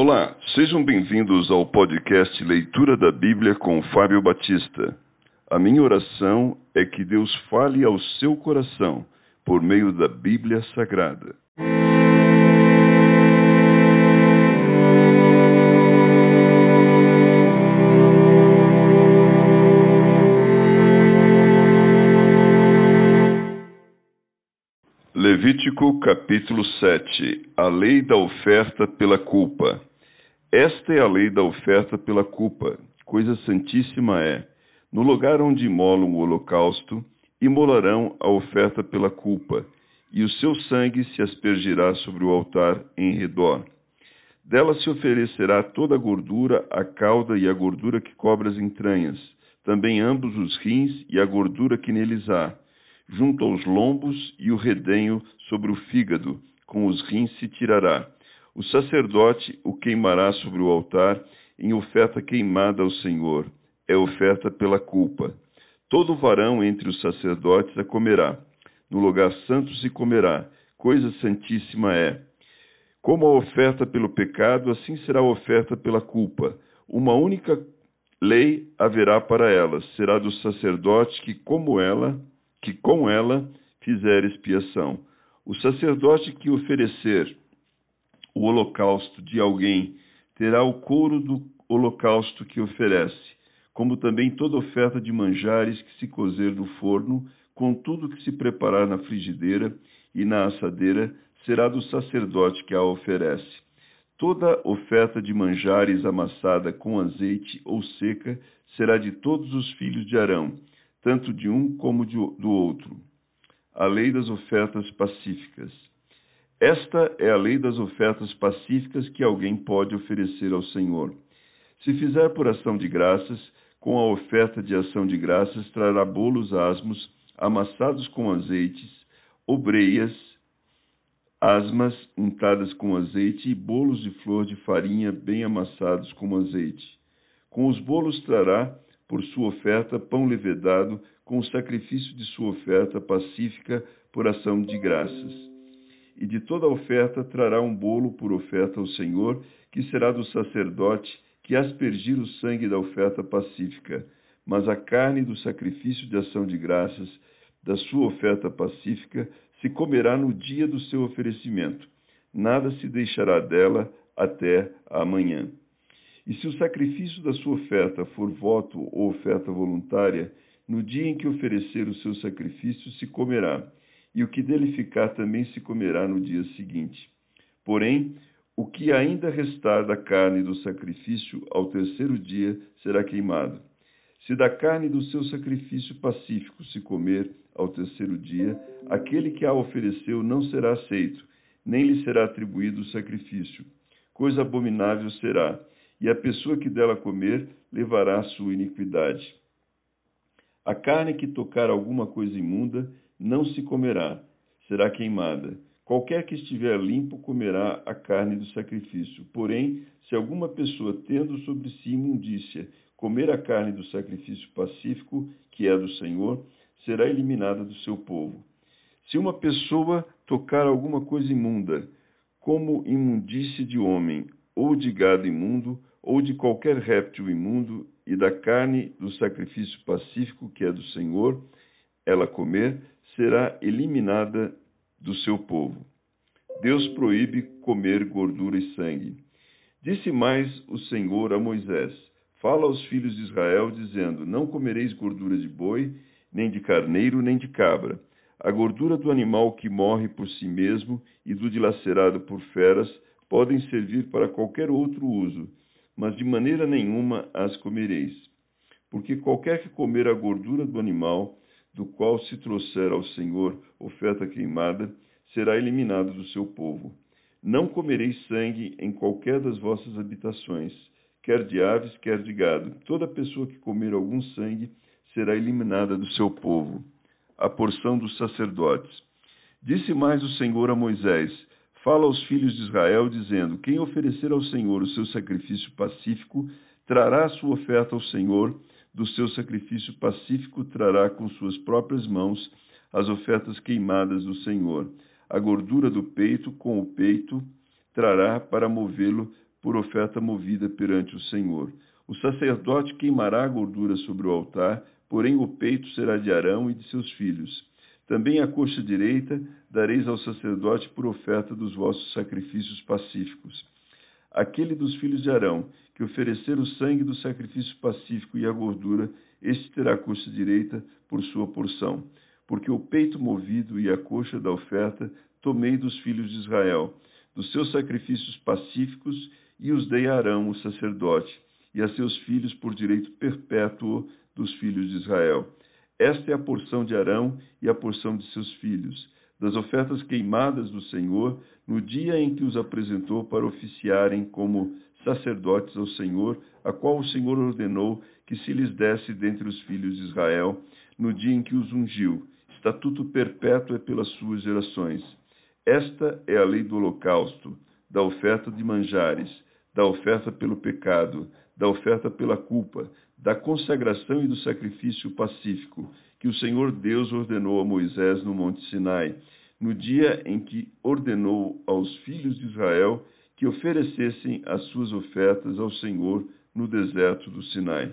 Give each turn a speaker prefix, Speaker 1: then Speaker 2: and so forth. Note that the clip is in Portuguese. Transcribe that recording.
Speaker 1: Olá, sejam bem-vindos ao podcast Leitura da Bíblia com Fábio Batista. A minha oração é que Deus fale ao seu coração por meio da Bíblia Sagrada. Levítico capítulo 7 A lei da oferta pela culpa. Esta é a lei da oferta pela culpa. Coisa santíssima é: no lugar onde imolam o holocausto, imolarão a oferta pela culpa, e o seu sangue se aspergirá sobre o altar em redor. Dela se oferecerá toda a gordura, a cauda e a gordura que cobre as entranhas, também ambos os rins e a gordura que neles há junto aos lombos e o redenho sobre o fígado, com os rins se tirará. O sacerdote o queimará sobre o altar em oferta queimada ao Senhor. É oferta pela culpa. Todo varão entre os sacerdotes a comerá. No lugar santo se comerá. Coisa santíssima é. Como a oferta pelo pecado, assim será a oferta pela culpa. Uma única lei haverá para ela. Será do sacerdote que, como ela, que com ela fizer expiação. O sacerdote que oferecer o holocausto de alguém terá o couro do holocausto que oferece, como também toda oferta de manjares que se cozer no forno, com tudo que se preparar na frigideira e na assadeira, será do sacerdote que a oferece. Toda oferta de manjares amassada com azeite ou seca será de todos os filhos de Arão tanto de um como de, do outro. A lei das ofertas pacíficas. Esta é a lei das ofertas pacíficas que alguém pode oferecer ao Senhor. Se fizer por ação de graças, com a oferta de ação de graças trará bolos asmos, amassados com azeites, obreias, asmas untadas com azeite e bolos de flor de farinha bem amassados com azeite. Com os bolos trará por sua oferta pão levedado, com o sacrifício de sua oferta pacífica por ação de graças. E de toda oferta trará um bolo por oferta ao Senhor, que será do sacerdote que aspergir o sangue da oferta pacífica. Mas a carne do sacrifício de ação de graças, da sua oferta pacífica, se comerá no dia do seu oferecimento. Nada se deixará dela até amanhã. E se o sacrifício da sua oferta for voto ou oferta voluntária, no dia em que oferecer o seu sacrifício se comerá, e o que dele ficar também se comerá no dia seguinte. Porém, o que ainda restar da carne do sacrifício ao terceiro dia será queimado. Se da carne do seu sacrifício pacífico se comer ao terceiro dia, aquele que a ofereceu não será aceito, nem lhe será atribuído o sacrifício. Coisa abominável será e a pessoa que dela comer levará a sua iniquidade. A carne que tocar alguma coisa imunda não se comerá, será queimada. Qualquer que estiver limpo comerá a carne do sacrifício. Porém, se alguma pessoa, tendo sobre si imundícia, comer a carne do sacrifício pacífico, que é do Senhor, será eliminada do seu povo. Se uma pessoa tocar alguma coisa imunda, como imundície de homem, ou de gado imundo, ou de qualquer réptil imundo, e da carne do sacrifício pacífico que é do Senhor, ela comer, será eliminada do seu povo. Deus proíbe comer gordura e sangue. Disse mais o Senhor a Moisés: Fala aos filhos de Israel, dizendo: Não comereis gordura de boi, nem de carneiro, nem de cabra. A gordura do animal que morre por si mesmo e do dilacerado por feras podem servir para qualquer outro uso mas de maneira nenhuma as comereis. Porque qualquer que comer a gordura do animal, do qual se trouxer ao Senhor oferta queimada, será eliminado do seu povo. Não comereis sangue em qualquer das vossas habitações, quer de aves, quer de gado. Toda pessoa que comer algum sangue será eliminada do seu povo. A porção dos sacerdotes. Disse mais o Senhor a Moisés: fala aos filhos de Israel, dizendo: Quem oferecer ao Senhor o seu sacrifício pacífico, trará a sua oferta ao Senhor, do seu sacrifício pacífico trará com suas próprias mãos as ofertas queimadas do Senhor. A gordura do peito com o peito trará para movê-lo por oferta movida perante o Senhor. O sacerdote queimará a gordura sobre o altar, porém o peito será de Arão e de seus filhos. Também a coxa direita dareis ao sacerdote por oferta dos vossos sacrifícios pacíficos. Aquele dos filhos de Arão que oferecer o sangue do sacrifício pacífico e a gordura, este terá a coxa direita por sua porção. Porque o peito movido e a coxa da oferta tomei dos filhos de Israel, dos seus sacrifícios pacíficos, e os dei a Arão, o sacerdote, e a seus filhos por direito perpétuo dos filhos de Israel. Esta é a porção de Arão e a porção de seus filhos, das ofertas queimadas do Senhor, no dia em que os apresentou para oficiarem como sacerdotes ao Senhor, a qual o Senhor ordenou que se lhes desse dentre os filhos de Israel, no dia em que os ungiu. Estatuto perpétuo é pelas suas gerações. Esta é a lei do holocausto, da oferta de manjares, da oferta pelo pecado, da oferta pela culpa, da consagração e do sacrifício pacífico, que o Senhor Deus ordenou a Moisés no Monte Sinai, no dia em que ordenou aos filhos de Israel que oferecessem as suas ofertas ao Senhor no deserto do Sinai.